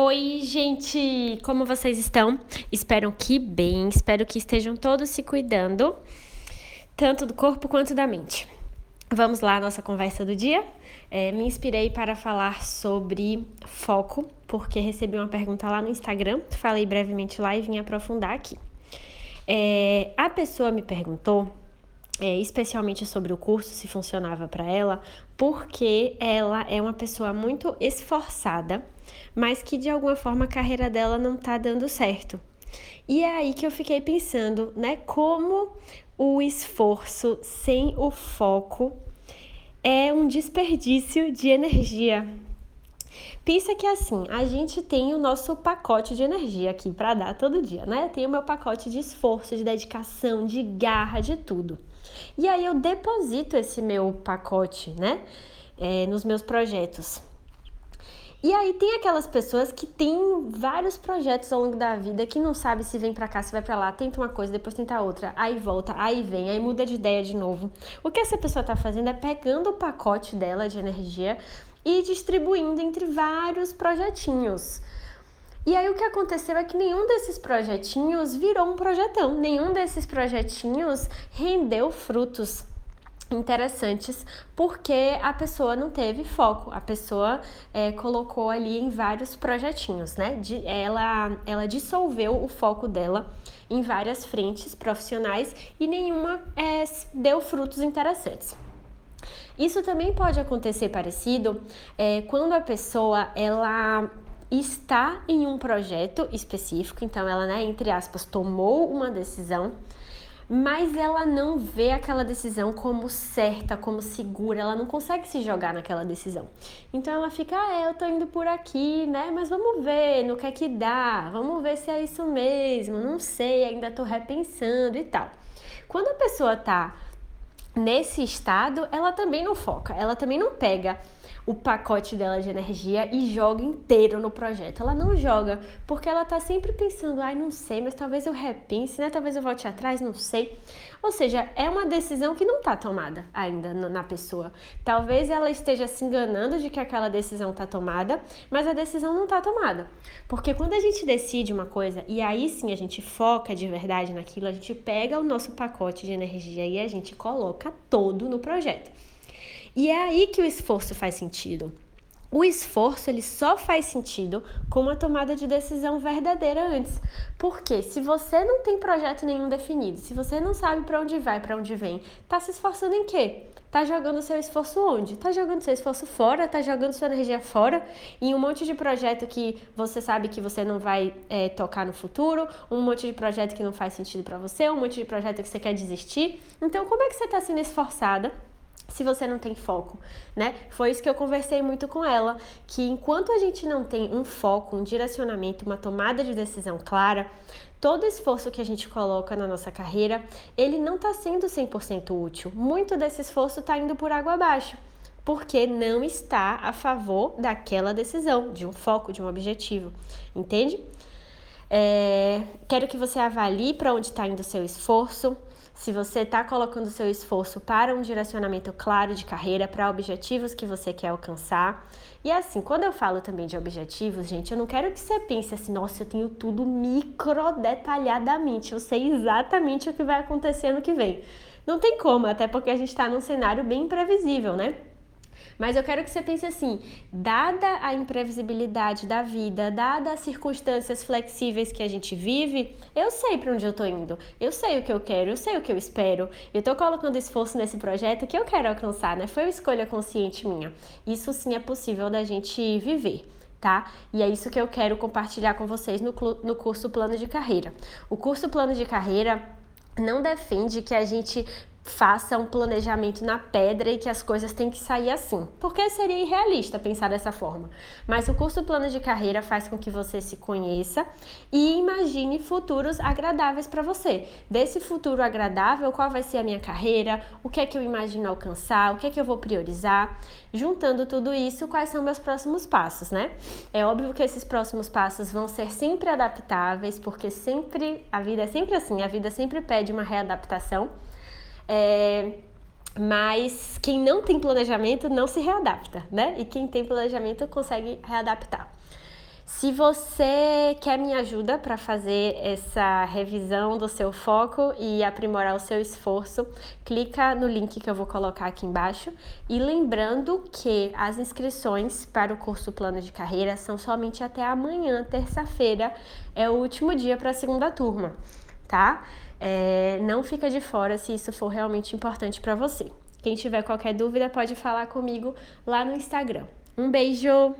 Oi, gente! Como vocês estão? Espero que bem, espero que estejam todos se cuidando, tanto do corpo quanto da mente. Vamos lá, nossa conversa do dia? É, me inspirei para falar sobre foco, porque recebi uma pergunta lá no Instagram, falei brevemente lá e vim aprofundar aqui. É, a pessoa me perguntou é, especialmente sobre o curso, se funcionava para ela, porque ela é uma pessoa muito esforçada, mas que de alguma forma a carreira dela não está dando certo. E é aí que eu fiquei pensando, né, como o esforço sem o foco é um desperdício de energia. Pensa que assim, a gente tem o nosso pacote de energia aqui para dar todo dia, né? Tem o meu pacote de esforço, de dedicação, de garra, de tudo. E aí eu deposito esse meu pacote, né, é, nos meus projetos. E aí tem aquelas pessoas que têm vários projetos ao longo da vida que não sabe se vem para cá, se vai para lá, tenta uma coisa, depois tenta outra, aí volta, aí vem, aí muda de ideia de novo. O que essa pessoa está fazendo é pegando o pacote dela de energia e distribuindo entre vários projetinhos. E aí o que aconteceu é que nenhum desses projetinhos virou um projetão, nenhum desses projetinhos rendeu frutos interessantes porque a pessoa não teve foco, a pessoa é, colocou ali em vários projetinhos, né? De, ela, ela dissolveu o foco dela em várias frentes profissionais e nenhuma é, deu frutos interessantes. Isso também pode acontecer parecido é, quando a pessoa ela está em um projeto específico, então ela, né, entre aspas, tomou uma decisão, mas ela não vê aquela decisão como certa, como segura, ela não consegue se jogar naquela decisão. Então ela fica, ah, é, eu tô indo por aqui, né? Mas vamos ver no que é que dá, vamos ver se é isso mesmo, não sei, ainda tô repensando e tal. Quando a pessoa tá nesse estado, ela também não foca, ela também não pega o pacote dela de energia e joga inteiro no projeto. Ela não joga porque ela tá sempre pensando, ai, não sei, mas talvez eu repense, né? Talvez eu volte atrás, não sei. Ou seja, é uma decisão que não tá tomada ainda na pessoa. Talvez ela esteja se enganando de que aquela decisão tá tomada, mas a decisão não tá tomada. Porque quando a gente decide uma coisa e aí sim a gente foca de verdade naquilo, a gente pega o nosso pacote de energia e a gente coloca todo no projeto. E é aí que o esforço faz sentido. O esforço ele só faz sentido com uma tomada de decisão verdadeira antes. Porque se você não tem projeto nenhum definido, se você não sabe para onde vai, para onde vem, tá se esforçando em quê? Tá jogando seu esforço onde? Tá jogando seu esforço fora, tá jogando sua energia fora em um monte de projeto que você sabe que você não vai é, tocar no futuro, um monte de projeto que não faz sentido para você, um monte de projeto que você quer desistir. Então, como é que você tá sendo esforçada se você não tem foco, né? Foi isso que eu conversei muito com ela, que enquanto a gente não tem um foco, um direcionamento, uma tomada de decisão clara, todo esforço que a gente coloca na nossa carreira, ele não está sendo 100% útil. Muito desse esforço está indo por água abaixo, porque não está a favor daquela decisão, de um foco, de um objetivo, entende? É, quero que você avalie para onde está indo o seu esforço, se você está colocando seu esforço para um direcionamento claro de carreira, para objetivos que você quer alcançar. E assim, quando eu falo também de objetivos, gente, eu não quero que você pense assim, nossa, eu tenho tudo micro detalhadamente, eu sei exatamente o que vai acontecer no que vem. Não tem como, até porque a gente está num cenário bem imprevisível, né? Mas eu quero que você pense assim: dada a imprevisibilidade da vida, dada as circunstâncias flexíveis que a gente vive, eu sei para onde eu tô indo, eu sei o que eu quero, eu sei o que eu espero. Eu tô colocando esforço nesse projeto que eu quero alcançar, né? Foi uma escolha consciente minha. Isso sim é possível da gente viver tá? E é isso que eu quero compartilhar com vocês no, no curso Plano de Carreira. O curso Plano de Carreira não defende que a gente faça um planejamento na pedra e que as coisas têm que sair assim, porque seria irrealista pensar dessa forma. Mas o curso Plano de Carreira faz com que você se conheça e imagine futuros agradáveis para você. Desse futuro agradável, qual vai ser a minha carreira, o que é que eu imagino alcançar, o que é que eu vou priorizar. Juntando tudo isso, quais são meus próximos passos, né? É óbvio que esses próximos passos vão ser sempre adaptáveis, porque sempre a vida é sempre assim, a vida sempre pede uma readaptação. É, mas quem não tem planejamento não se readapta, né? E quem tem planejamento consegue readaptar. Se você quer minha ajuda para fazer essa revisão do seu foco e aprimorar o seu esforço, clica no link que eu vou colocar aqui embaixo. E lembrando que as inscrições para o curso Plano de Carreira são somente até amanhã, terça-feira, é o último dia para a segunda turma, tá? É, não fica de fora se isso for realmente importante para você. Quem tiver qualquer dúvida pode falar comigo lá no Instagram. Um beijo!